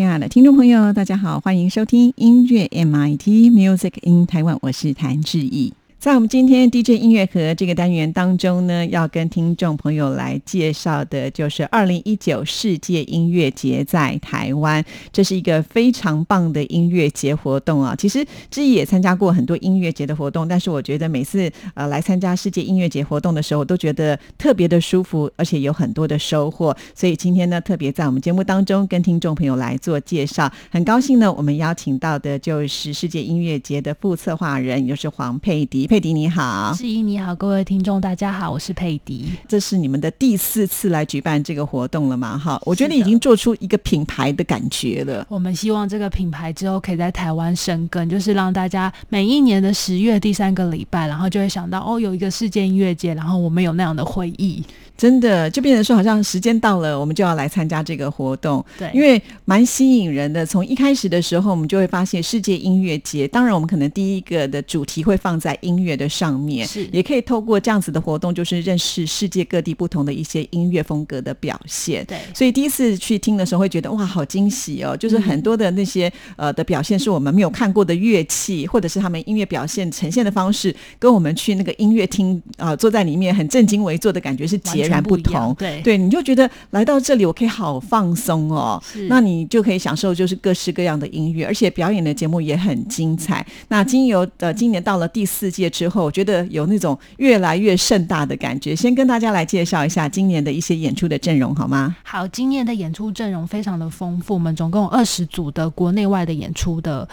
亲爱的听众朋友，大家好，欢迎收听音乐 MIT Music in Taiwan，我是谭志毅。在我们今天 DJ 音乐盒这个单元当中呢，要跟听众朋友来介绍的就是二零一九世界音乐节在台湾，这是一个非常棒的音乐节活动啊。其实志毅也参加过很多音乐节的活动，但是我觉得每次呃来参加世界音乐节活动的时候，我都觉得特别的舒服，而且有很多的收获。所以今天呢，特别在我们节目当中跟听众朋友来做介绍。很高兴呢，我们邀请到的就是世界音乐节的副策划人，也就是黄佩迪。佩迪你好，世怡你好，各位听众大家好，我是佩迪。这是你们的第四次来举办这个活动了嘛？哈，我觉得已经做出一个品牌的感觉了。我们希望这个品牌之后可以在台湾生根，就是让大家每一年的十月第三个礼拜，然后就会想到哦，有一个世界音乐节，然后我们有那样的回忆。真的就变成说，好像时间到了，我们就要来参加这个活动。对，因为蛮吸引人的。从一开始的时候，我们就会发现世界音乐节。当然，我们可能第一个的主题会放在音乐的上面，是也可以透过这样子的活动，就是认识世界各地不同的一些音乐风格的表现。对，所以第一次去听的时候，会觉得哇，好惊喜哦！就是很多的那些呃的表现，是我们没有看过的乐器，或者是他们音乐表现呈现的方式，跟我们去那个音乐厅啊，坐在里面很正襟危坐的感觉是截然不同。对。对，你就觉得来到这里，我可以好放松哦。那你就可以享受就是各式各样的音乐，而且表演的节目也很精彩。那经由呃，今年到了第四届之后，我觉得有那种越来越盛大的感觉。先跟大家来介绍一下今年的一些演出的阵容，好吗？好，今年的演出阵容非常的丰富，我们总共有二十组的国内外的演出的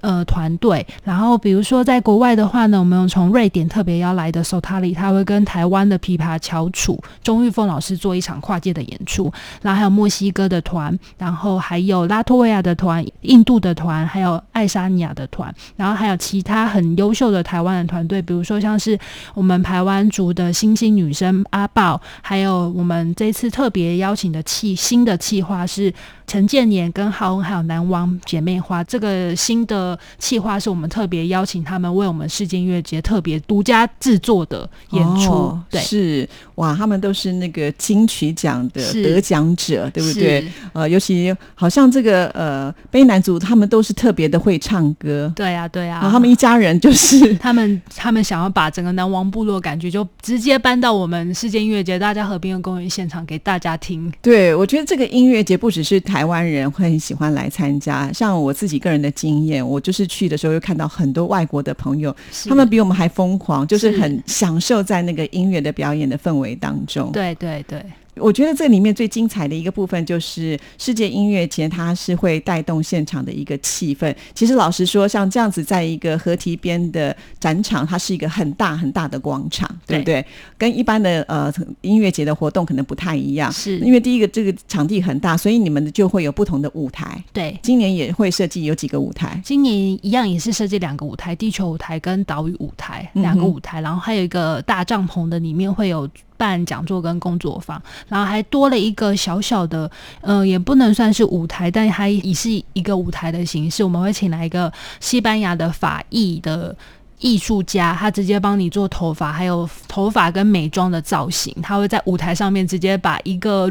呃团队。然后比如说在国外的话呢，我们有从瑞典特别邀来的 Sotali，他会跟台湾的琵琶翘楚钟玉凤老师做一场跨界的演出。然后还有墨西哥的团，然后还有拉脱维亚的团、印度的团，还有爱沙尼亚的团，然后还有其他很优秀的台湾的团队，比如说像是我们台湾族的星星女生阿豹，还有我们这次特别邀请的企新的企划是陈建年跟浩恩还有南王姐妹花，这个新的企划是我们特别邀请他们为我们世界音乐节特别独家制作的演出，对。是哇，他们都是那个金曲奖的得奖者，对不对？是？呃，尤其好像这个呃卑南族，他们都是特别的会唱歌，对啊、对啊、然后他们一家人就是他 们他们想要把整个南王部落感觉就直接搬到我们世界音乐节大家河滨的公园现场给大家听。对，我觉得这个音乐节不只是台湾人会很喜欢来参加，像我自己个人的经验，我就是去的时候又看到很多外国的朋友，他们比我们还疯狂，就是是很享受在那个音乐的表演的氛围当中。对对对，我觉得这里面最精彩的一个部分就是世界音乐节，它是会带动现场的一个气氛。其实老实说，像这样子在一个河堤边的展场，它是一个很大很大的广场，对不对？跟一般的呃音乐节的活动可能不太一样，是因为第一个这个场地很大，所以你们就会有不同的舞台。对。今年也会设计有几个舞台，今年一样也是设计两个舞台，地球舞台跟岛屿舞台两个舞台，然后还有一个大帐篷的，里面会有办讲座跟工作坊，然后还多了一个小小的，呃，也不能算是舞台，但它也是一个舞台的形式。我们会请来一个西班牙的法裔的。艺术家，他直接帮你做头发，还有头发跟美妆的造型，他会在舞台上面直接把一个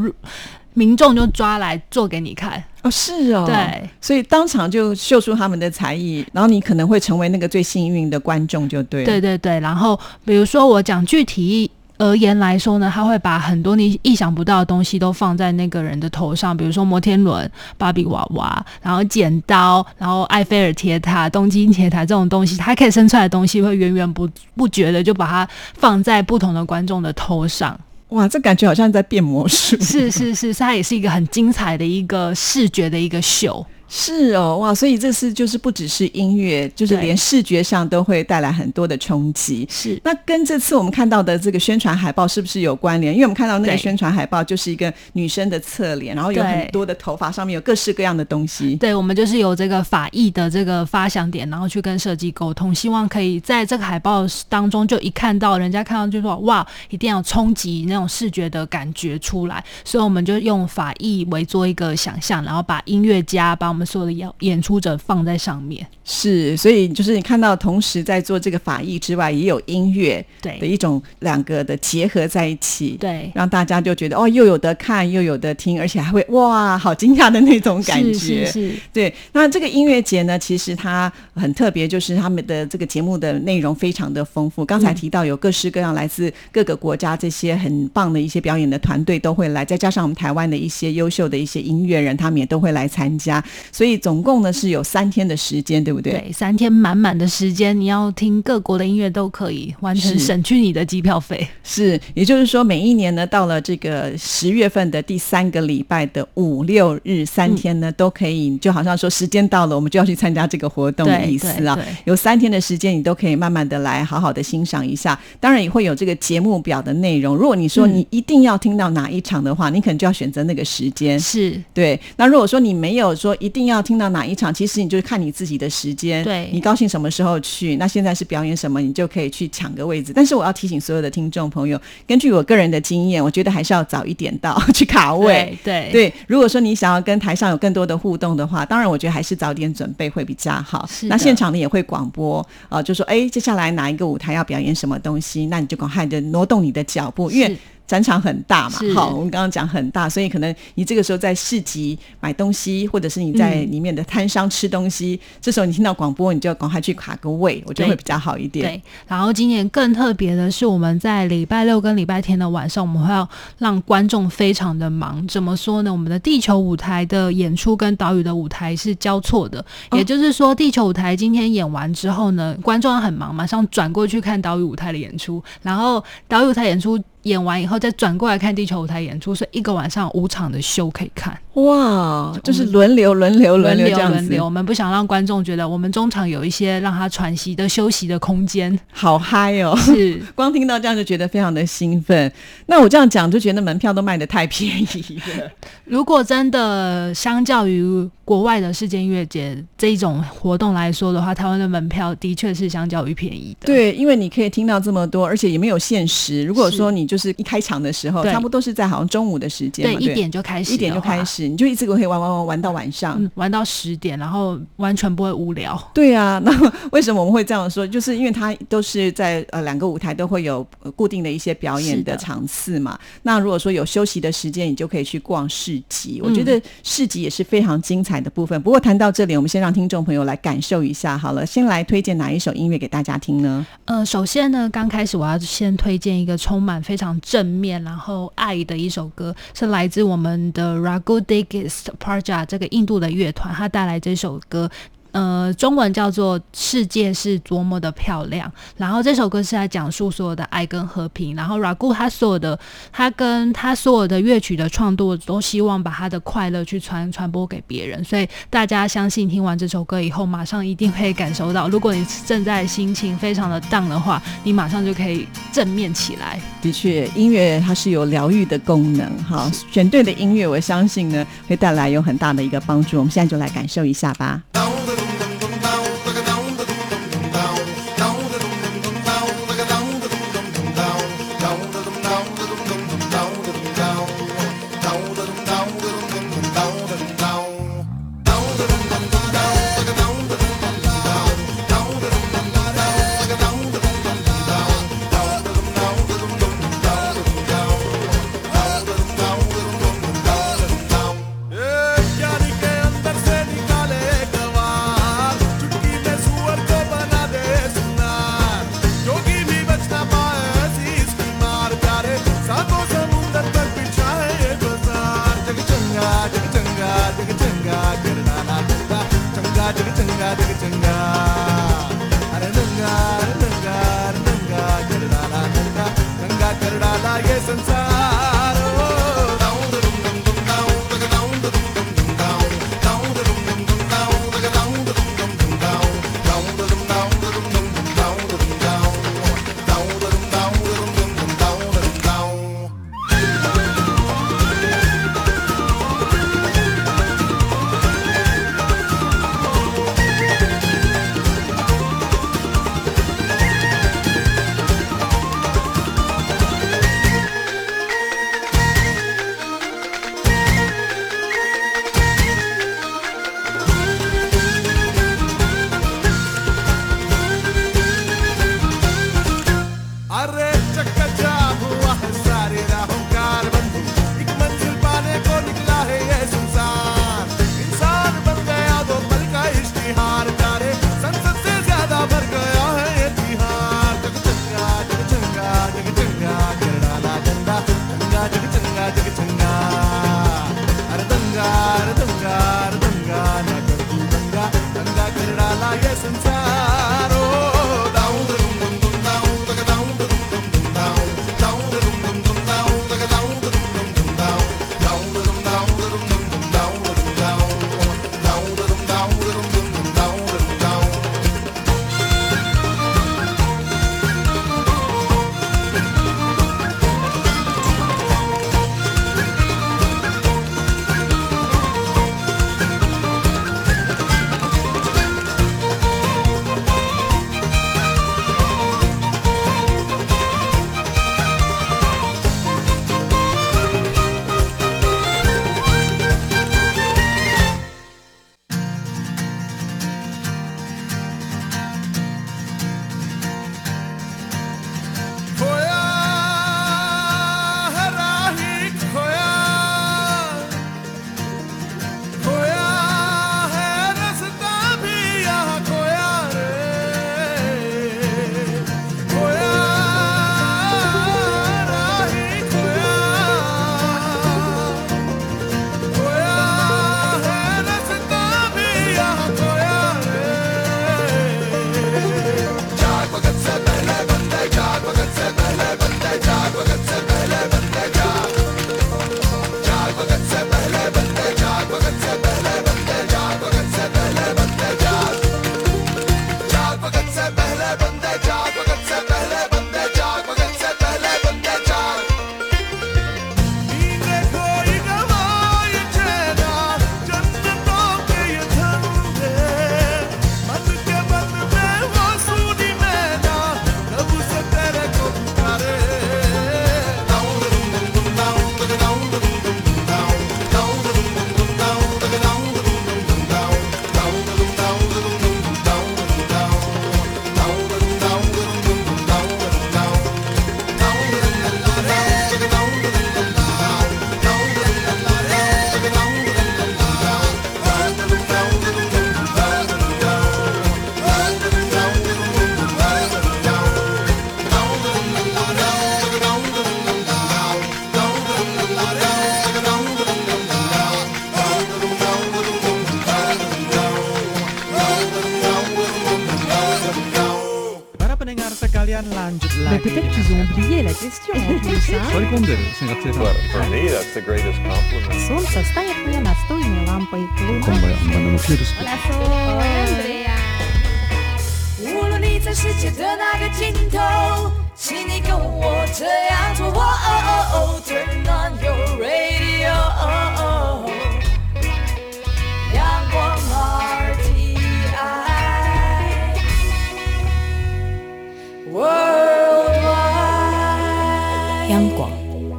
民众就抓来做给你看。哦，是哦，对，所以当场就秀出他们的才艺，然后你可能会成为那个最幸运的观众，就对。对对对，然后比如说我讲具体而言来说呢，他会把很多你意想不到的东西都放在那个人的头上，比如说摩天轮、芭比娃娃，然后剪刀，然后埃菲尔铁塔、东京铁塔这种东西，它可以生出来的东西会源源不不绝的就把它放在不同的观众的头上。哇，这感觉好像在变魔术。是是是，它也是一个很精彩的一个视觉的一个秀。是哦，哇，所以这次就是不只是音乐，就是连视觉上都会带来很多的冲击。是，那跟这次我们看到的这个宣传海报是不是有关联？因为我们看到那个宣传海报就是一个女生的侧脸，然后有很多的头发，上面有各式各样的东西。对，我们就是有这个法艺的这个发想点，然后去跟设计沟通，希望可以在这个海报当中就一看到人家看到就说哇，一定要冲击那种视觉的感觉出来，所以我们就用法艺为做一个想象，然后把音乐家把我们所有的演演出者放在上面。是，所以就是你看到同时在做这个法艺之外，也有音乐对的一种两个的结合在一起，对，让大家就觉得哦，又有的看，又有的听，而且还会哇，好惊讶的那种感觉。是是是，对。那这个音乐节呢，其实它很特别，就是他们的这个节目的内容非常的丰富。刚才提到有各式各样来自各个国家这些很棒的一些表演的团队都会来，再加上我们台湾的一些优秀的一些音乐人，他们也都会来参加。所以总共呢是有三天的时间，对不对？对，三天满满的时间，你要听各国的音乐都可以，完全省去你的机票费。是，也就是说每一年呢，到了这个十月份的第三个礼拜的五六日三天呢，都可以，就好像说时间到了，我们就要去参加这个活动的意思啊。有三天的时间，你都可以慢慢的来好好的欣赏一下。当然也会有这个节目表的内容。如果你说你一定要听到哪一场的话，你可能就要选择那个时间。是对。那如果说你没有说一定要听到哪一场，其实你就是看你自己的时间。对，你高兴什么时候去？那现在是表演什么，你就可以去抢个位置。但是我要提醒所有的听众朋友，根据我个人的经验，我觉得还是要早一点到去卡位。对对，如果说你想要跟台上有更多的互动的话，当然我觉得还是早点准备会比较好。那现场呢也会广播啊，就说哎，接下来哪一个舞台要表演什么东西，那你就赶快的挪动你的脚步，因为。展场很大嘛，好，我们刚刚讲很大，所以可能你这个时候在市集买东西，或者是你在里面的摊商吃东西，这时候你听到广播，你就要赶快去卡个位，我觉得会比较好一点。对，然后今年更特别的是，我们在礼拜六跟礼拜天的晚上，我们会要让观众非常的忙。怎么说呢？我们的地球舞台的演出跟岛屿的舞台是交错的，也就是说，地球舞台今天演完之后呢，观众很忙，马上转过去看岛屿舞台的演出，然后岛屿舞台演出。演完以后再转过来看地球舞台演出，所以一个晚上五场的秀可以看。哇，就是轮流轮流轮流这样子。我们不想让观众觉得我们中场有一些让他喘息的休息的空间。好嗨哦！是，光听到这样就觉得非常的兴奋。那我这样讲就觉得门票都卖的太便宜了。如果真的相较于国外的世界音乐节这一种活动来说的话，台湾的门票的确是相较于便宜的。对，因为你可以听到这么多，而且也没有限时。如果说你就是一开场的时候，差不多是在好像中午的时间，对，一点就开始，一点就开始，你就一直可以玩玩玩玩到晚上，玩到十点，然后完全不会无聊。对啊，那为什么我们会这样说？就是因为它都是在呃两个舞台都会有固定的一些表演的场次嘛。那如果说有休息的时间，你就可以去逛市集。我觉得市集也是非常精彩的部分。不过谈到这里，我们先让听众朋友来感受一下好了。先来推荐哪一首音乐给大家听呢？呃，首先呢，刚开始我要先推荐一个充满非常常。正面，然后爱的一首歌，是来自我们的 Ragudegist Praja 这个印度的乐团，他带来这首歌。呃，中文叫做《世界是多么的漂亮》，然后这首歌是在讲述所有的爱跟和平。然后 Ragu 他所有的，他跟他所有的乐曲的创作，都希望把他的快乐去传传播给别人。所以大家相信听完这首歌以后，马上一定会感受到，如果你正在心情非常的 down 的话，你马上就可以正面起来。的确，音乐它是有疗愈的功能。哈，选对的音乐，我相信呢，会带来有很大的一个帮助。我们现在就来感受一下吧。तर डाला ये संसार 央广，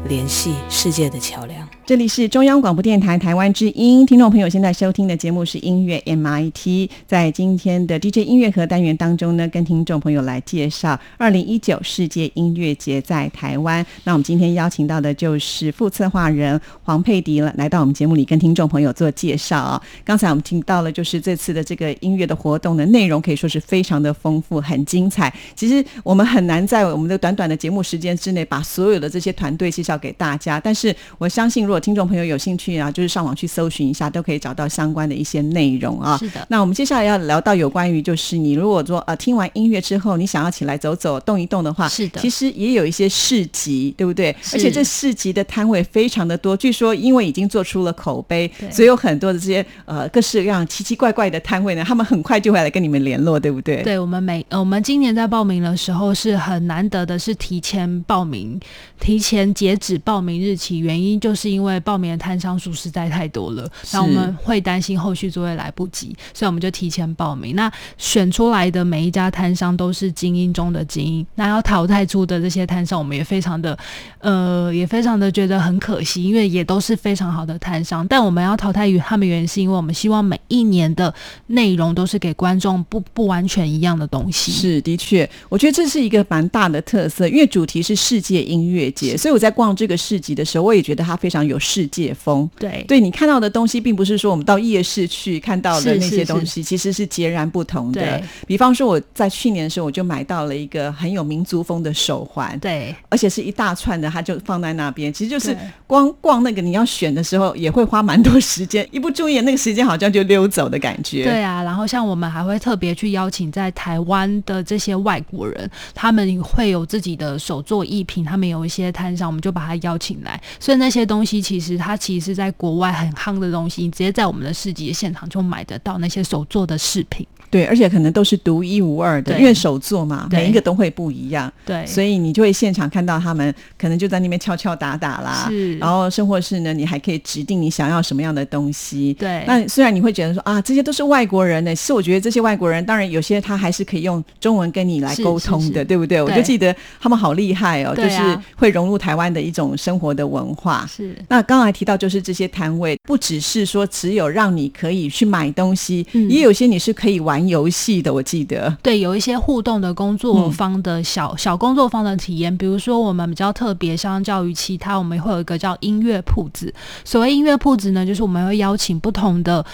联系世界的桥梁。这里是中央广播电台台湾之音，听众朋友现在收听的节目是音乐 MIT。在今天的 DJ 音乐盒单元当中呢，跟听众朋友来介绍二零一九世界音乐节在台湾。那我们今天邀请到的就是副策划人黄佩迪了，来到我们节目里跟听众朋友做介绍啊、刚才我们听到了，就是这次的这个音乐的活动的内容可以说是非常的丰富，很精彩。其实我们很难在我们的短短的节目时间之内把所有的这些团队介绍给大家，但是我相信，如果听众朋友有兴趣啊，就是上网去搜寻一下，都可以找到相关的一些内容啊。是的那我们接下来要聊到有关于，就是你如果说呃听完音乐之后，你想要起来走走、动一动的话，是的其实也有一些市集，对不对？而且这市集的摊位非常的多，据说因为已经做出了口碑，对所以有很多的这些呃各式各样奇奇怪怪的摊位呢，他们很快就会来跟你们联络，对不对？对我们每呃我们今年在报名的时候是很难得的，是提前报名，提前截止报名日期。原因就是因为报名的摊商数实在太多了，那我们会担心后续作业来不及，所以我们就提前报名。那选出来的每一家摊商都是精英中的精英，那要淘汰出的这些摊商，我们也非常的呃也非常的觉得很可惜，因为也都是非常好的摊商，但我们要淘汰于他们原因是因为我们希望每一年的内容都是给观众不不完全一样的东西。是，的确，我觉得这是一个蛮大的特色，因为主题是世界音乐节，所以我在逛这个市集的时候，我也觉得它非常有世界风。对对你看到的东西，并不是说我们到夜市去看到的那些是东西，其实是截然不同的。比方说，我在去年的时候，我就买到了一个很有民族风的手环，对而且是一大串的，它就放在那边。其实就是光逛那个你要选的时候，也会花蛮多时间，一不注意那个时间好像就溜走的感觉。对啊，然后像我们还会特别去邀请在台湾的这些外国人，他们会有自己的手作艺品，他们有一些摊商，我们就把他邀请来。所以那些东西其实它其实是在国外很夯的东西，你直接在我们的市集现场就买得到那些手做的饰品。对，而且可能都是独一无二的，因为手作嘛，每一个都会不一样。对，所以你就会现场看到他们，可能就在那边敲敲打打啦，是。然后生活室呢，你还可以指定你想要什么样的东西。对。那虽然你会觉得说啊，这些都是外国人呢，其实我觉得这些外国人，当然有些他还是可以用中文跟你来沟通的，是是。对不对？我就记得他们好厉害哦，就是会融入台湾的一种生活的文化。是。那刚才提到，就是这些摊位，不只是说只有让你可以去买东西，嗯。也有些你是可以玩游戏的。我记得，对，有一些互动的工作方的小、小工作方的体验，比如说我们比较特别，相较于其他，我们会有一个叫音乐铺子。所谓音乐铺子呢，就是我们会邀请不同的，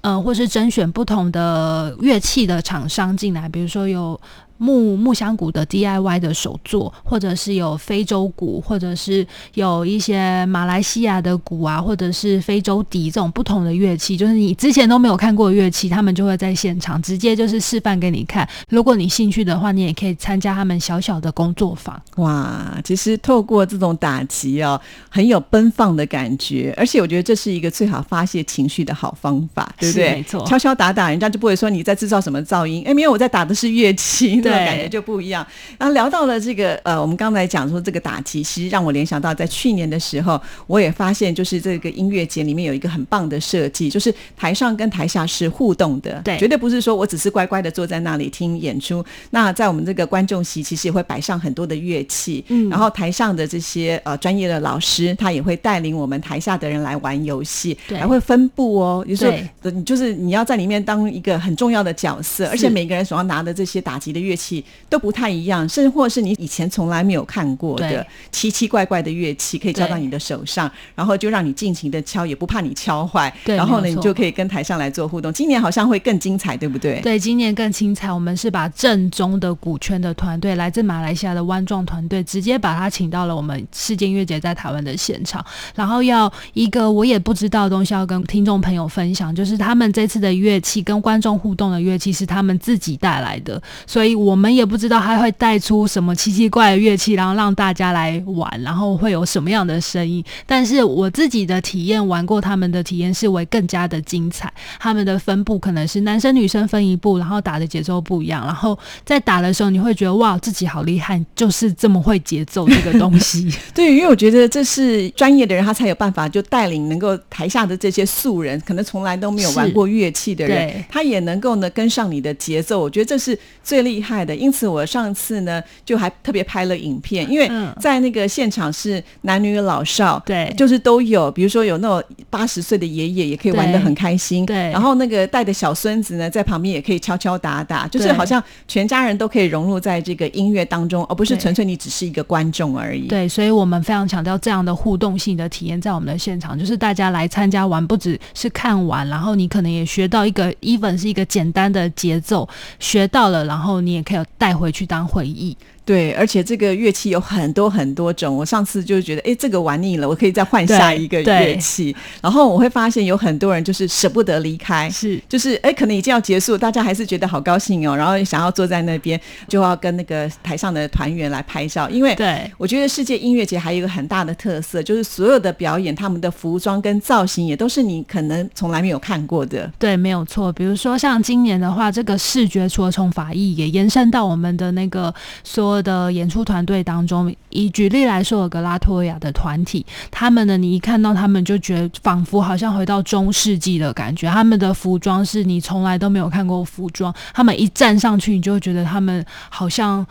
呃，或是甄选不同的乐器的厂商进来，比如说有。木木香鼓的 DIY 的手作，或者是有非洲鼓，或者是有一些马来西亚的鼓啊，或者是非洲笛这种不同的乐器，就是你之前都没有看过的乐器，他们就会在现场直接就是示范给你看。如果你兴趣的话，你也可以参加他们小小的工作坊。哇，其实透过这种打击哦，很有奔放的感觉，而且我觉得这是一个最好发泄情绪的好方法，对不对？没错敲敲打打，人家就不会说你在制造什么噪音，哎，没有，我在打的是乐器，那种对感觉就不一样。然后聊到了这个，呃，我们刚才讲说这个打击，其实让我联想到在去年的时候，我也发现就是这个音乐节里面有一个很棒的设计，就是台上跟台下是互动的，对绝对不是说我只是乖乖的坐在那里听演出。那在我们这个观众席，其实也会摆上很多的乐器，嗯然后台上的这些呃专业的老师，他也会带领我们台下的人来玩游戏，对还会分布哦，有时候对呃你就是你要在里面当一个很重要的角色，而且每个人手上拿的这些打击的乐器都不太一样，甚至或是你以前从来没有看过的奇奇怪怪的乐器，可以交到你的手上，然后就让你尽情的敲，也不怕你敲坏，对然后呢，你就可以跟台上来做互动。今年好像会更精彩，对不对？对，今年更精彩。我们是把正宗的古圈的团队，来自马来西亚的湾状团队，直接把他请到了我们世界音乐节在台湾的现场，然后要一个我也不知道的东西要跟听众朋友分享，就是他们这次的乐器跟观众互动的乐器是他们自己带来的，所以我们也不知道他会带出什么奇奇怪的乐器，然后让大家来玩，然后会有什么样的声音。但是我自己的体验，玩过他们的体验是为更加的精彩。他们的分布可能是男生女生分一步，然后打的节奏不一样，然后在打的时候你会觉得哇，自己好厉害，就是这么会节奏这个东西。对，因为我觉得这是专业的人，他才有办法就带领能够台下的这些素人，可能从来都没有玩过乐器的人对，他也能够呢跟上你的节奏。我觉得这是最厉害的。因此，我上次呢就还特别拍了影片，因为嗯。在那个现场是男女老少，对。就是都有，比如说有那种八十岁的爷爷也可以玩得很开心，对。然后那个带的小孙子呢在旁边也可以敲敲打打，就是好像全家人都可以融入在这个音乐当中，而不是纯粹你只是一个观众而已。对，所以我们非常强调这样的互动性的体验，在我们的现场，就是大家来参加玩，不只是看完，然后你可能也学到一个，even 是一个简单的节奏，学到了，然后你也可以带回去当回忆。对，而且这个乐器有很多很多种。我上次就觉得，哎，这个玩腻了，我可以再换下一个乐器。然后我会发现有很多人就是舍不得离开，是就是哎，可能已经要结束，大家还是觉得好高兴哦，然后想要坐在那边，就要跟那个台上的团员来拍照。因为对我觉得世界音乐节还有一个很大的特色，就是所有的表演，他们的服装跟造型也都是你可能从来没有看过的。对，没有错。比如说像今年的话，这个视觉除了从法艺，也延伸到我们的那个所的演出团队当中。以举例来说，有个拉托亚的团体，他们呢，你一看到他们就觉得仿佛好像回到中世纪的感觉。他们的服装是你从来都没有看过服装，他们一站上去，你就会觉得他们好像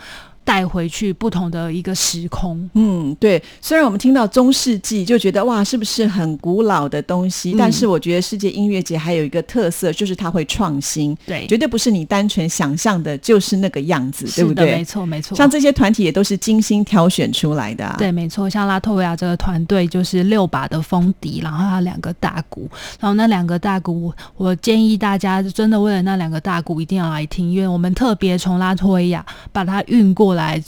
带回去不同的一个时空。嗯，对。虽然我们听到中世纪就觉得哇，是不是很古老的东西？嗯但是我觉得世界音乐节还有一个特色，就是它会创新，对，绝对不是你单纯想象的，就是那个样子，对不对，没？错，没错。像这些团体也都是精心挑选出来的、啊。对，没错，像拉脱维亚这个团队就是六把的风笛，然后还有两个大鼓，然后那两个大鼓，我建议大家真的为了那两个大鼓一定要来听，因为我们特别从拉脱维亚把它运过来，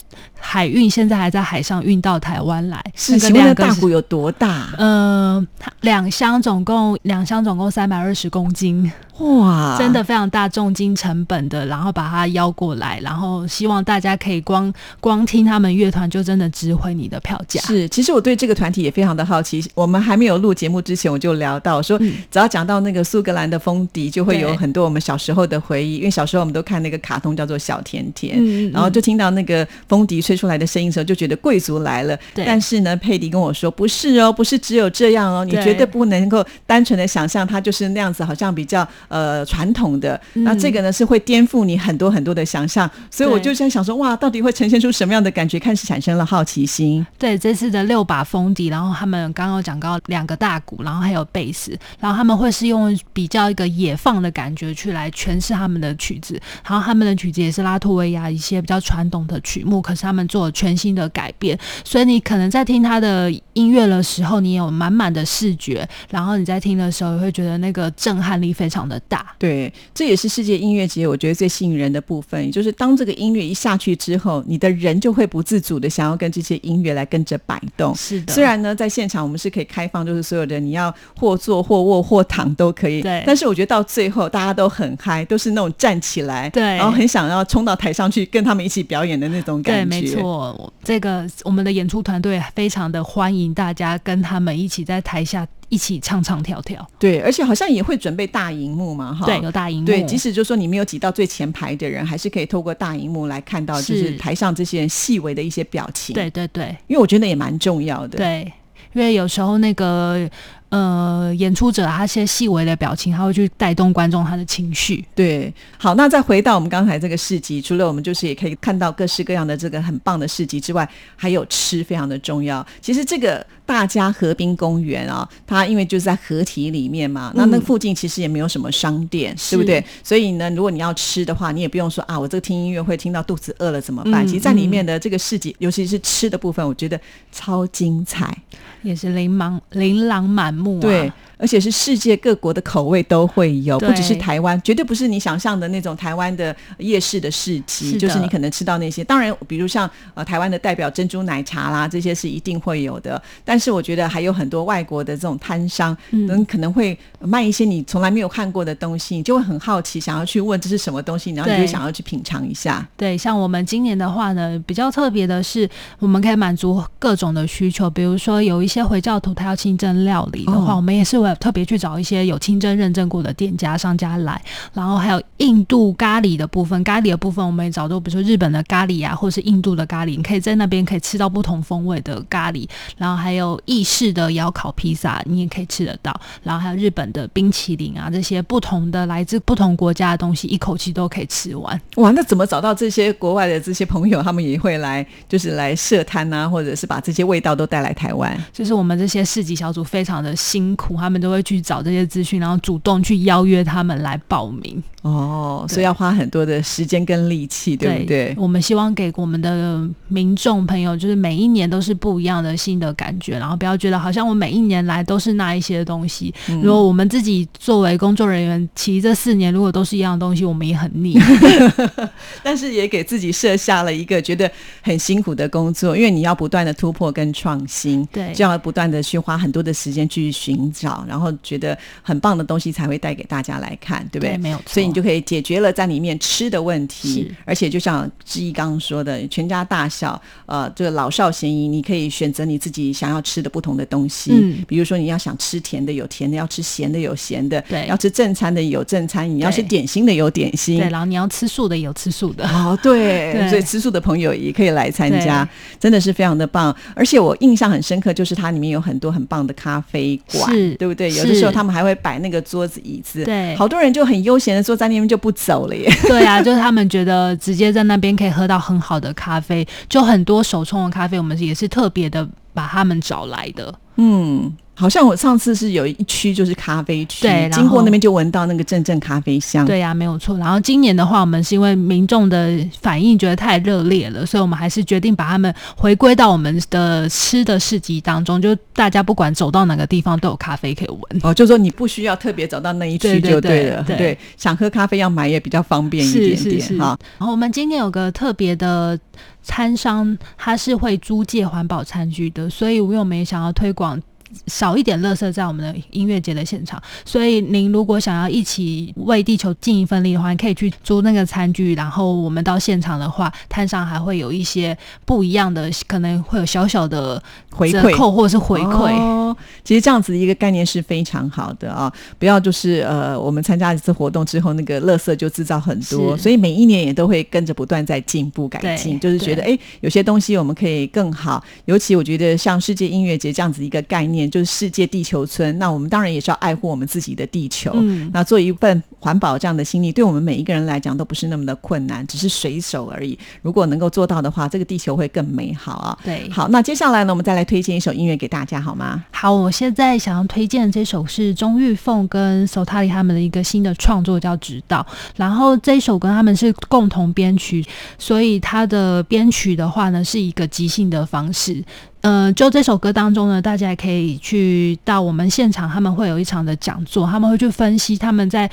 海运现在还在海上运到台湾来。是，那个请问那两个是大鼓有多大？呃，两箱总共两箱总共三百二十公斤，哇，真的非常大重金成本的，然后把它邀过来，然后希望大家可以光光听他们乐团就真的值回你的票价。是，其实我对这个团体也非常的好奇。我们还没有录节目之前，我就聊到说，嗯只要讲到那个苏格兰的风笛，就会有很多我们小时候的回忆。因为小时候我们都看那个卡通叫做《小甜甜》，嗯嗯然后就听到那个风笛吹出来的声音的时候，就觉得贵族来了。对但是呢，佩迪跟我说，不是哦，不是只有这样哦，你绝对不能够单纯的想象它就是那样子，好像比较呃传统的。那这个呢是会颠覆你很多很多的想象，所以我就在想说，哇，到底会呈现出什么样的感觉？看是产生了好奇心。对这次的六把风笛，然后他们刚刚有讲到两个大鼓，然后还有贝斯，然后他们会是用比较一个野放的感觉去来诠释他们的曲子，然后他们的曲子也是拉脱维亚一些比较传统的曲目，可是他们做了全新的改变，所以你可能在听他的音乐的时候，你有满满的视觉，然后你在听的时候也会觉得那个震撼力非常的大。对，这也是世界音乐节我觉得最吸引人的部分，也就是当这个音乐一下去之后，你的人就会不自主的想要跟这些音乐来跟着摆动。是的，虽然呢，在现场我们是可以开放，就是所有的你要或坐或卧或躺都可以。对但是我觉得到最后大家都很嗨，都是那种站起来，对然后很想要冲到台上去跟他们一起表演的那种感对，觉。没错，这个我们的演出团队非常的欢迎大家跟他们一起在台下一起唱唱跳跳。对，而且好像也会准备大荧幕嘛，哈。对，有大荧幕。对，即使就说你没有挤到最前排的人，还是可以透过大荧幕来看到，就是是台上这些人细微的一些表情。对对对因为我觉得也蛮重要的。，对，因为有时候那个呃演出者他一些细微的表情，他会去带动观众他的情绪。对，好，那再回到我们刚才这个市集，除了我们就是也可以看到各式各样的这个很棒的市集之外，还有吃非常的重要。其实这个大家河滨公园啊，它因为就是在河堤里面嘛，那那附近其实也没有什么商店，对不对？所以呢，如果你要吃的话，你也不用说啊，我这个听音乐会听到肚子饿了怎么办？嗯其实在里面的这个市集，尤其是吃的部分，我觉得超精彩。也是琳琅琳琅满目目啊。对，而且是世界各国的口味都会有，不只是台湾，绝对不是你想象的那种台湾的夜市的市集，是就是你可能吃到那些。当然，比如像呃台湾的代表珍珠奶茶啦，这些是一定会有的。但是我觉得还有很多外国的这种摊商，嗯，可能会卖一些你从来没有看过的东西，你就会很好奇，想要去问这是什么东西，然后你就想要去品尝一下。对，像我们今年的话呢，比较特别的是，我们可以满足各种的需求。比如说，有一些回教徒他要清真料理的话，哦我们也是会特别去找一些有清真认证过的店家商家来。然后还有印度咖喱的部分，咖喱的部分我们也找到，比如说日本的咖喱啊，或是印度的咖喱，你可以在那边可以吃到不同风味的咖喱。然后还有意式的窑烤披萨，你也可以吃得到。然后还有日本的冰淇淋啊，这些不同的来自不同国家的东西，一口气都可以吃完。哇，那怎么找到这些国外的这些朋友？他们也会来，就是来设摊啊，或者是把这些味道都带来台湾。就是我们这些市集小组非常的辛苦，他们都会去找这些资讯，然后主动去邀约他们来报名，哦，所以要花很多的时间跟力气，对不对？我们希望给我们的民众朋友，就是每一年都是不一样的新的感觉，然后不要觉得好像我每一年来都是那一些东西。嗯如果我们自己作为工作人员，其实这四年如果都是一样的东西，我们也很腻。但是也给自己设下了一个觉得很辛苦的工作，因为你要不断的突破跟创新，对就要不断的去花很多的时间去寻找，然后觉得很棒的东西才会带给大家来看，对不对？对没有错。所以你就可以解决了在里面吃的问题是，而且就像志毅刚刚说的，全家大小，呃，这个老少咸宜，你可以选择你自己想要吃的不同的东西，嗯。比如说你要想吃甜的有甜的，要吃咸的有咸的，对。要吃正餐的有正餐，你要吃点心的有点心，对，然后你要吃素的有吃素的，哦，对，对。所以吃素的朋友也可以来参加，真的是非常的棒。而且我印象很深刻，就是它里面有很多很棒的咖啡馆，是。对不对？有的时候他们还会摆那个桌子椅子，对好多人就很悠闲的坐在那边就不走了耶。对啊，就是他们觉得直接在那边可以喝到很好的咖啡，就很多手冲的咖啡，我们也是特别的把他们找来的。嗯。好像我上次是有一区就是咖啡区，对经过那边就闻到那个阵阵咖啡香。对呀、没有错。然后今年的话，我们是因为民众的反应觉得太热烈了，所以我们还是决定把他们回归到我们的吃的市集当中，就大家不管走到哪个地方都有咖啡可以闻。哦，就说你不需要特别走到那一区就对了，对对想喝咖啡要买也比较方便一点是是。点哈。然后我们今年有个特别的餐商，他是会租借环保餐具的，所以因为我们也想要推广。少一点垃圾在我们的音乐节的现场，所以您如果想要一起为地球尽一份力的话，你可以去租那个餐具，然后我们到现场的话，摊上还会有一些不一样的，可能会有小小的折回馈扣或者是回馈。哦，其实这样子的一个概念是非常好的啊！不要就是呃，我们参加一次活动之后，那个垃圾就制造很多，所以每一年也都会跟着不断在进步改进，就是觉得哎，有些东西我们可以更好。尤其我觉得像世界音乐节这样子一个概念，就是世界地球村，那我们当然也是要爱护我们自己的地球。嗯那做一份环保这样的心力，对我们每一个人来讲都不是那么的困难，只是随手而已。如果能够做到的话，这个地球会更美好啊！对好，那接下来呢，我们再来推荐一首音乐给大家，好吗？好，我现在想要推荐的这首是钟玉凤跟 sota 他们的一个新的创作，叫《指导》。然后这首歌他们是共同编曲，所以他的编曲的话呢是一个即兴的方式。呃，就这首歌当中呢，大家也可以去到我们现场，他们会有一场的讲座，他们会去分析他们在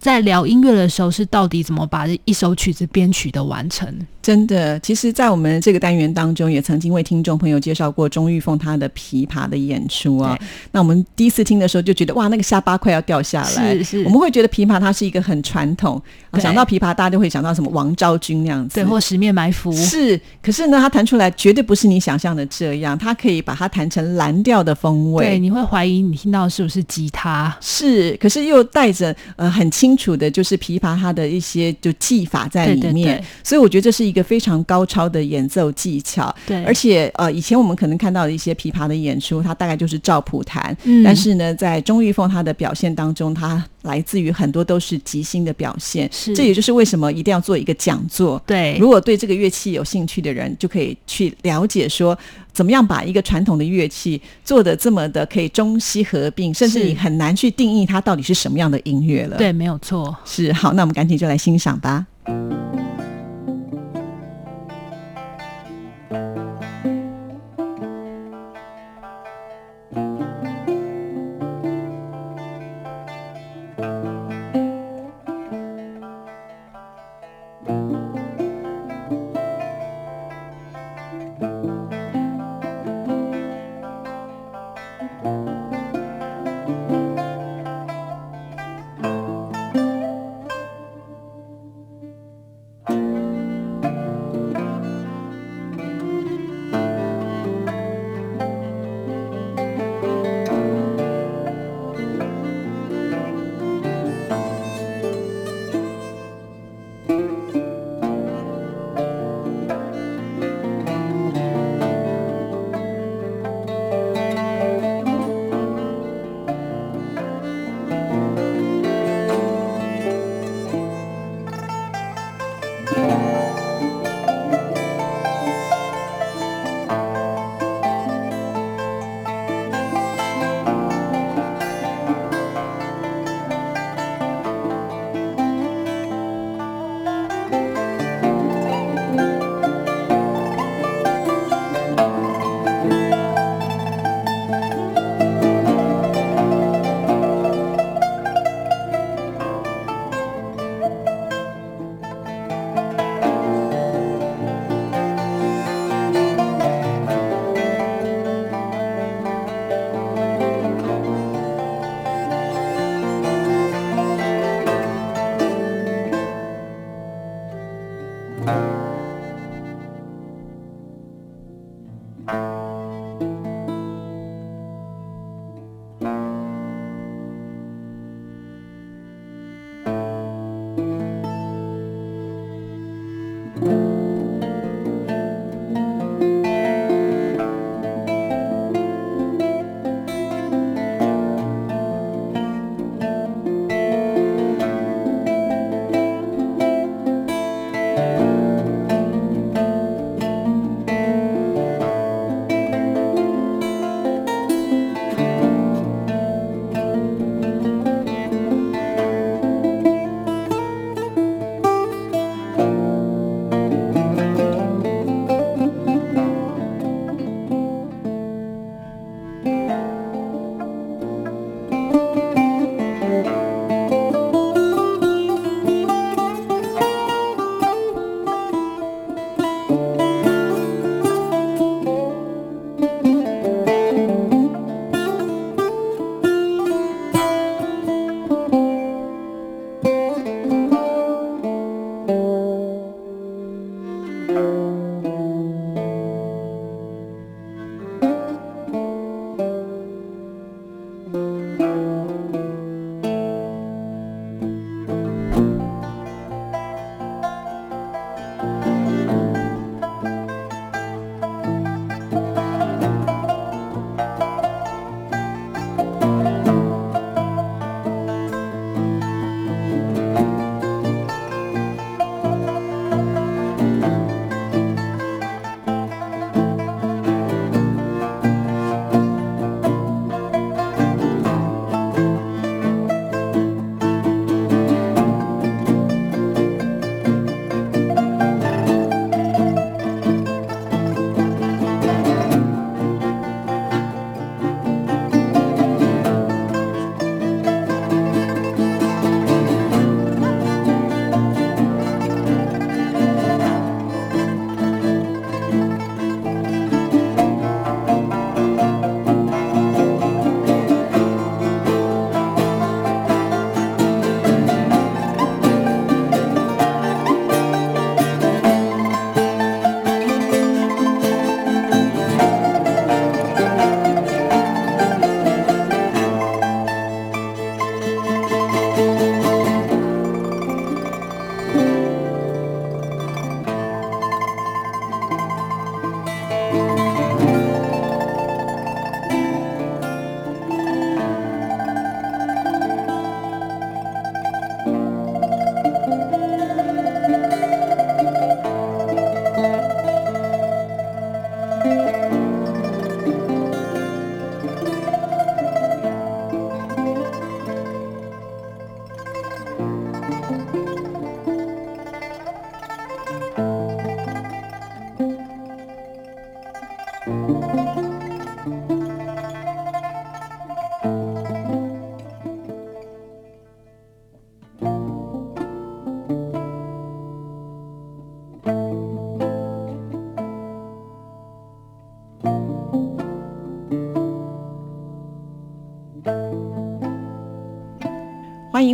在聊音乐的时候是到底怎么把一首曲子编曲的完成。真的，其实，在我们这个单元当中，也曾经为听众朋友介绍过钟玉凤她的琵琶的演出啊。那我们第一次听的时候就觉得，哇，那个下巴快要掉下来。是是我们会觉得琵琶它是一个很传统，啊想到琵琶，大家就会想到什么王昭君那样子。对，或十面埋伏。是，可是呢，它弹出来绝对不是你想象的这样，它可以把它弹成蓝调的风味。对，你会怀疑你听到的是不是吉他？是，可是又带着呃很清楚的，就是琵琶它的一些就技法在里面，对对对。所以我觉得这是一个非常高超的演奏技巧。对。而且呃，以前我们可能看到的一些琵琶的演出，它大概就是照谱弹，嗯。但是呢，在钟玉凤她的表现当中，它来自于很多都是即兴的表现。是这也就是为什么一定要做一个讲座。对如果对这个乐器有兴趣的人，就可以去了解说，怎么样把一个传统的乐器做的这么的可以中西合并，甚至你很难去定义它到底是什么样的音乐了。，对，没有错。是好，那我们赶紧就来欣赏吧。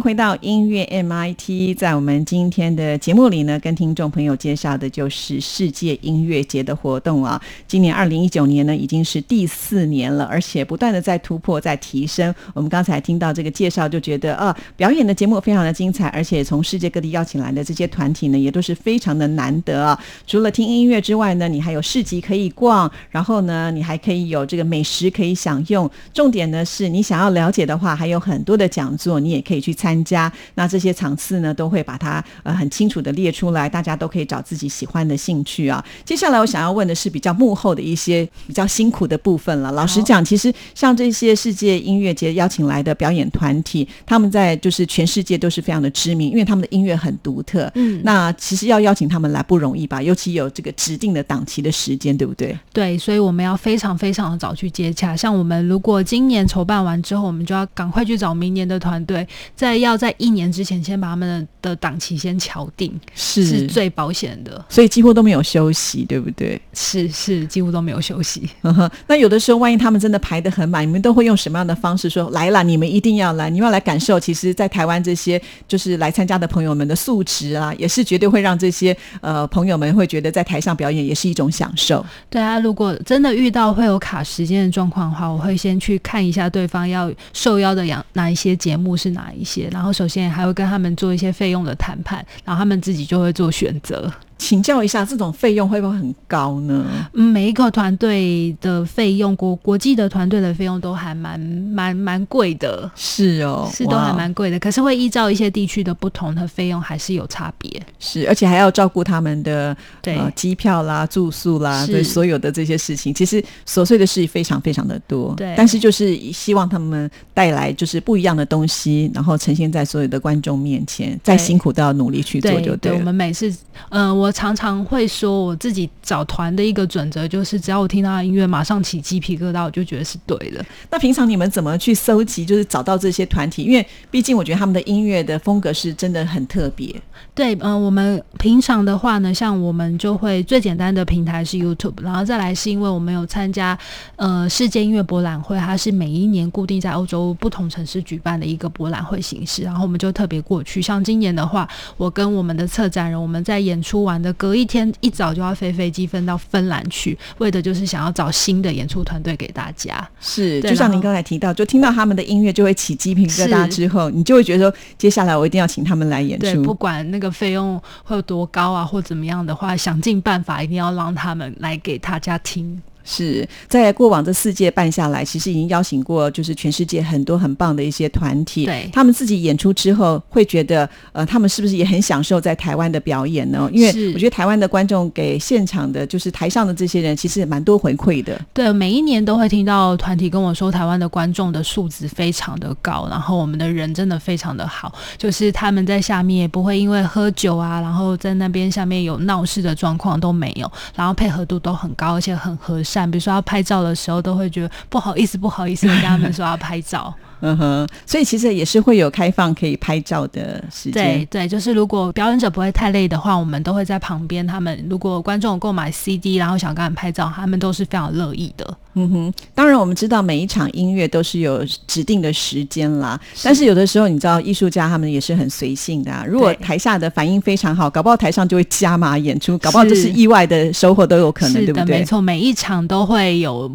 回到音乐 MIT，在我们今天的节目里呢，跟听众朋友介绍的就是世界音乐节的活动啊。今年二零一九年呢，已经是第四年了，而且不断的在突破，在提升。我们刚才听到这个介绍，就觉得啊，表演的节目非常的精彩，而且从世界各地邀请来的这些团体呢，也都是非常的难得啊。除了听音乐之外呢，你还有市集可以逛，然后呢，你还可以有这个美食可以享用。重点呢，是你想要了解的话，还有很多的讲座，你也可以去参加。那这些场次呢，都会把它呃很清楚的列出来，大家都可以找自己喜欢的兴趣啊。接下来我想要问的是比较幕后的一些比较辛苦的部分了。老实讲，其实像这些世界音乐节邀请来的表演团体，他们在就是全世界都是非常的知名，因为他们的音乐很独特。嗯那其实要邀请他们来不容易吧？尤其有这个指定的档期的时间，对不对？对，所以我们要非常非常的早去接洽。像我们如果今年筹办完之后，我们就要赶快去找明年的团队，在会要在一年之前先把他们的的档期先敲定，是是最保险的。所以几乎都没有休息，对不对？是是，几乎都没有休息。呵呵，那有的时候，万一他们真的排得很满，你们都会用什么样的方式说来了？你们一定要来，你们要来感受。其实，在台湾这些就是来参加的朋友们的素质啊，也是绝对会让这些呃朋友们会觉得在台上表演也是一种享受。对啊，如果真的遇到会有卡时间的状况的话，我会先去看一下对方要受邀的哪哪一些节目是哪一些，然后首先还会跟他们做一些费用的谈判，然后他们自己就会做选择。请教一下，这种费用会不会很高呢？嗯，每一个团队的费用，国国际的团队的费用都还蛮蛮蛮贵的，是哦，是都还蛮贵的。可是会依照一些地区的不同的费用，还是有差别。是，而且还要照顾他们的对呃机票啦、住宿啦，是对所有的这些事情，其实琐碎的事非常非常的多。对但是就是希望他们带来就是不一样的东西，然后呈现在所有的观众面前，再辛苦都要努力去做就对，我。们每次，呃，我常常会说，我自己找团的一个准则就是，只要我听到音乐，马上起鸡皮疙瘩，我就觉得是对的。那平常你们怎么去搜集，就是找到这些团体？因为毕竟我觉得他们的音乐的风格是真的很特别。对，嗯、我们平常的话呢，像我们就会最简单的平台是 YouTube，然后再来是因为我们有参加呃世界音乐博览会，它是每一年固定在欧洲不同城市举办的一个博览会形式，然后我们就特别过去。像今年的话，我跟我们的策展人，我们在演出完的隔一天一早就要飞飞机飞到芬兰去，为的就是想要找新的演出团队给大家。是，就像您刚才提到，就听到他们的音乐就会起鸡皮疙瘩，之后你就会觉得说，接下来我一定要请他们来演对，不。管那个费用会有多高啊，或怎么样的话，想尽办法一定要让他们来给大家听。是在过往这四届办下来，其实已经邀请过，就是全世界很多很棒的一些团体。对他们自己演出之后，会觉得，呃，他们是不是也很享受在台湾的表演呢？因为我觉得台湾的观众给现场的，就是台上的这些人，其实蛮多回馈的。对，每一年都会听到团体跟我说，台湾的观众的素质非常的高，然后我们的人真的非常的好，就是他们在下面也不会因为喝酒啊，然后在那边下面有闹事的状况都没有，然后配合度都很高，而且很和善。比如说要拍照的时候，都会觉得不好意思，不好意思的跟他们说要拍照。嗯哼，所以其实也是会有开放可以拍照的时间。对对，就是如果表演者不会太累的话，我们都会在旁边。他们如果观众购买 CD，然后想跟他们拍照，他们都是非常乐意的。嗯哼，当然我们知道每一场音乐都是有指定的时间啦，但是有的时候你知道艺术家他们也是很随性的、啊，如果台下的反应非常好，搞不好台上就会加码演出，搞不好这是是意外的收获都有可能，对不对？没错，每一场都会有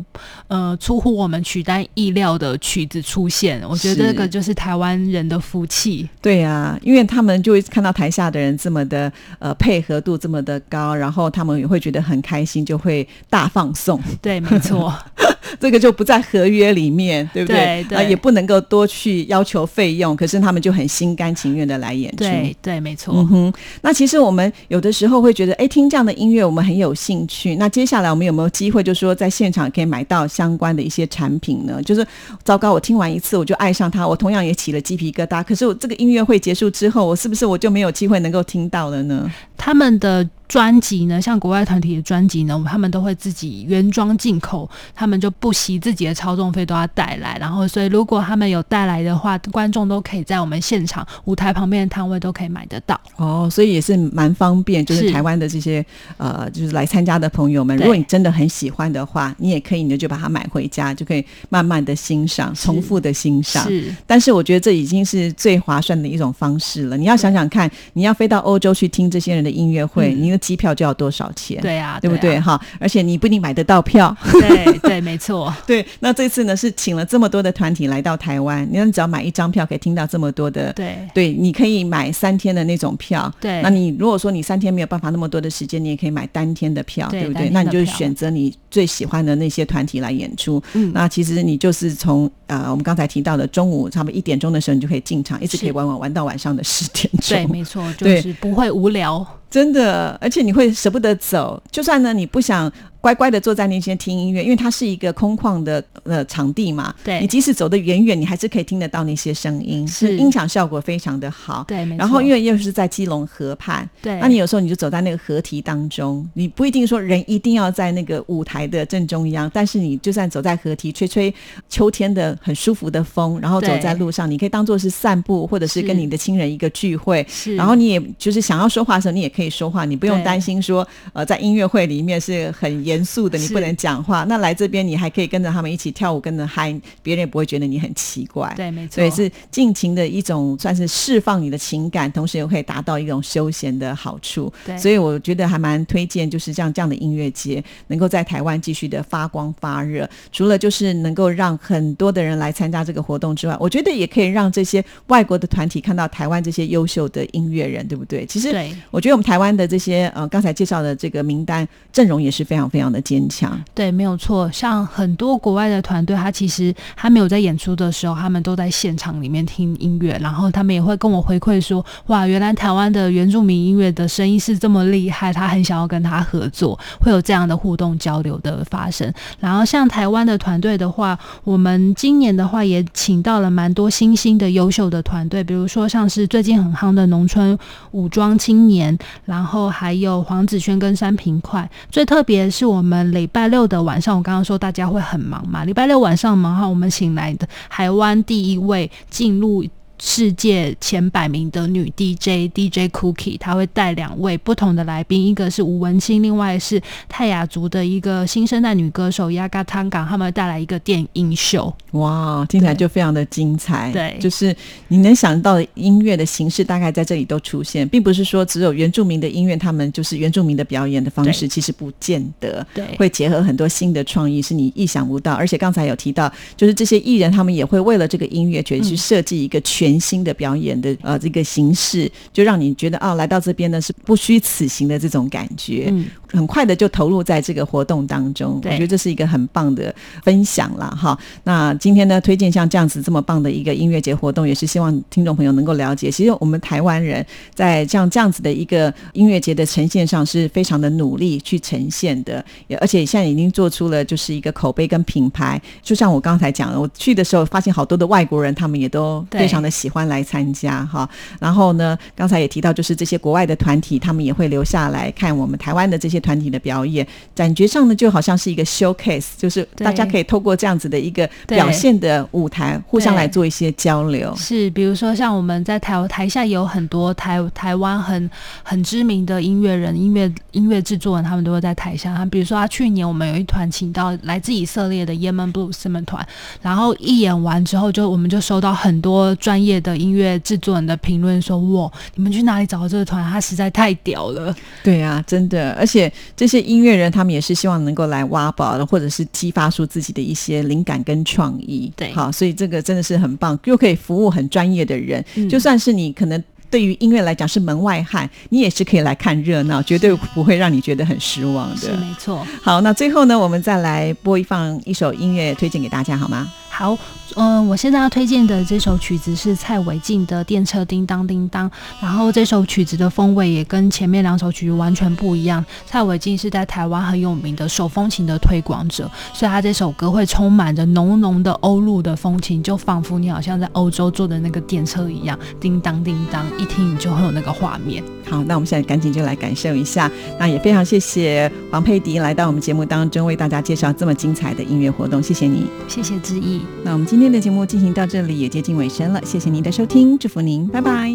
呃出乎我们曲单意料的曲子出现。我觉得这个就是台湾人的福气。对啊、因为他们就会看到台下的人这么的呃配合度这么的高，然后他们也会觉得很开心，就会大放送。对，没错，这个就不在合约里面，对不对？对对啊，也不能够多去要求费用，可是他们就很心甘情愿的来演出。对对，没错。嗯哼，那其实我们有的时候会觉得，哎，听这样的音乐我们很有兴趣。那接下来我们有没有机会，就说在现场可以买到相关的一些产品呢？就是糟糕，我听完一次我就爱上它，我同样也起了鸡皮疙瘩。可是我这个音乐会结束之后，我是不是我就没有机会能够听到了呢？他们的专辑呢，像国外团体的专辑呢，他们都会自己原装进口，他们就不惜自己的操纵费都要带来。然后，所以如果他们有带来的话，观众都可以在我们现场舞台旁边的摊位都可以买得到。哦，所以也是蛮方便，就是是台湾的这些呃，就是来参加的朋友们，如果你真的很喜欢的话，你也可以，你就把它买回家，就可以慢慢的欣赏，重复的欣赏。是，但是我觉得这已经是最划算的一种方式了。你要想想看，你要飞到欧洲去听这些人的音乐会，嗯你的机票就要多少钱？、对啊，对不对？啊？哈，而且你不一定买得到票。对对，没错。对，那这次呢是请了这么多的团体来到台湾，你只要买一张票，可以听到这么多的。对对，你可以买三天的那种票。对那你如果说你三天没有办法那么多的时间，你也可以买单天的票，对对不对？那你就票选择你最喜欢的那些团体来演出。嗯那其实你就是从呃我们刚才提到的中午差不多一点钟的时候，你就可以进场，一直可以玩玩玩到晚上的十点钟对，钟。没错，就对是不会无聊。真的，而而且你会舍不得走。就算呢你不想乖乖的坐在那边听音乐，因为它是一个空旷的呃场地嘛。对你即使走得远远，你还是可以听得到那些声音，是音响效果非常的好。对，没错。然后因为又是在基隆河畔，对，那你有时候你就走在那个河堤当中，你不一定说人一定要在那个舞台的正中央，但是你就算走在河堤，吹吹秋天的很舒服的风，然后走在路上，你可以当做是散步，或者是跟你的亲人一个聚会。是，然后你也就是想要说话的时候，你也可以说话，你不用担心说呃在音乐会里面是很严肃的，你不能讲话。那来这边你还可以跟着他们一起跳舞，跟着嗨，别人也不会觉得你很奇怪。对，没错，所以是尽情的一种算是释放你的情感，同时又可以达到一种休闲的好处。对所以我觉得还蛮推荐，就是这样这样的音乐节能够在台湾继续的发光发热。除了就是能够让很多的人来参加这个活动之外，我觉得也可以让这些外国的团体看到台湾这些优秀的音乐人，对不对？其实我觉得我们台湾的这些呃刚才介绍的这个名单阵容也是非常非常样的坚强。对，没有错。像很多国外的团队，他其实他没有在演出的时候，他们都在现场里面听音乐，然后他们也会跟我回馈说：“哇，原来台湾的原住民音乐的声音是这么厉害，他很想要跟他合作，会有这样的互动交流的发生。”然后像台湾的团队的话，我们今年的话也请到了蛮多新兴的优秀的团队，比如说像是最近很夯的农村武装青年，然后还有黄子轩跟山平快。最特别是我们礼拜六的晚上，我刚刚说大家会很忙嘛，礼拜六晚上忙哈，我们请来的台湾第一位进入。世界前百名的女 DJ DJ Cookie，她会带两位不同的来宾，一个是吴文清，另外是泰雅族的一个新生代女歌手 Yaga 汤港，他们会带来一个电音秀。哇，听起来就非常的精彩。对就是你能想到的音乐的形式，大概在这里都出现，并不是说只有原住民的音乐，他们就是原住民的表演的方式，其实不见得。对会结合很多新的创意，是你意想不到。而且刚才有提到，就是这些艺人他们也会为了这个音乐节去设计一个全新的表演的、呃这个形式，就让你觉得啊，来到这边呢是不虚此行的这种感觉。嗯，很快的就投入在这个活动当中，我觉得这是一个很棒的分享啦。哈。那今天呢，推荐像这样子这么棒的一个音乐节活动，也是希望听众朋友能够了解，其实我们台湾人在像这样子的一个音乐节的呈现上是非常的努力去呈现的，也而且现在已经做出了就是一个口碑跟品牌。就像我刚才讲的，我去的时候发现好多的外国人，他们也都非常的喜欢来参加哈。然后呢，刚才也提到，就是这些国外的团体，他们也会留下来看我们台湾的这些团体的表演，感觉上呢就好像是一个 showcase，就是大家可以透过这样子的一个表现的舞台，互相来做一些交流。是，比如说像我们在台台下也有很多台台湾很很知名的音乐人、音乐音乐制作人，他们都会在台下。他比如说，他去年我们有一团请到来自以色列的 Yemen Blues 们团，然后一演完之后就，我们就收到很多专业的音乐制作人的评论，说：“哇，你们去哪里找到这个团？他实在太屌了。对啊，真的，而且这些音乐人他们也是希望能够来挖宝，或者是激发出自己的一些灵感跟创意。对好，所以这个真的是很棒，又可以服务很专业的人，嗯就算是你可能。对于音乐来讲是门外汉，你也是可以来看热闹，绝对不会让你觉得很失望”是的。没错。好，那最后呢，我们再来播一放一首音乐推荐给大家，好吗？好，嗯，我现在要推荐的这首曲子是蔡伟静的《电车叮当叮当》，然后这首曲子的风味也跟前面两首曲子完全不一样。蔡伟静是在台湾很有名的手风琴的推广者，所以他这首歌会充满着浓浓的欧陆的风情，就仿佛你好像在欧洲坐的那个电车一样，叮当叮当，一听你就会有那个画面。好，那我们现在赶紧就来感受一下。那也非常谢谢黄佩迪来到我们节目当中，为大家介绍这么精彩的音乐活动，谢谢你。谢谢志毅。那我们今今天的节目进行到这里也接近尾声了谢谢您的收听祝福您拜拜。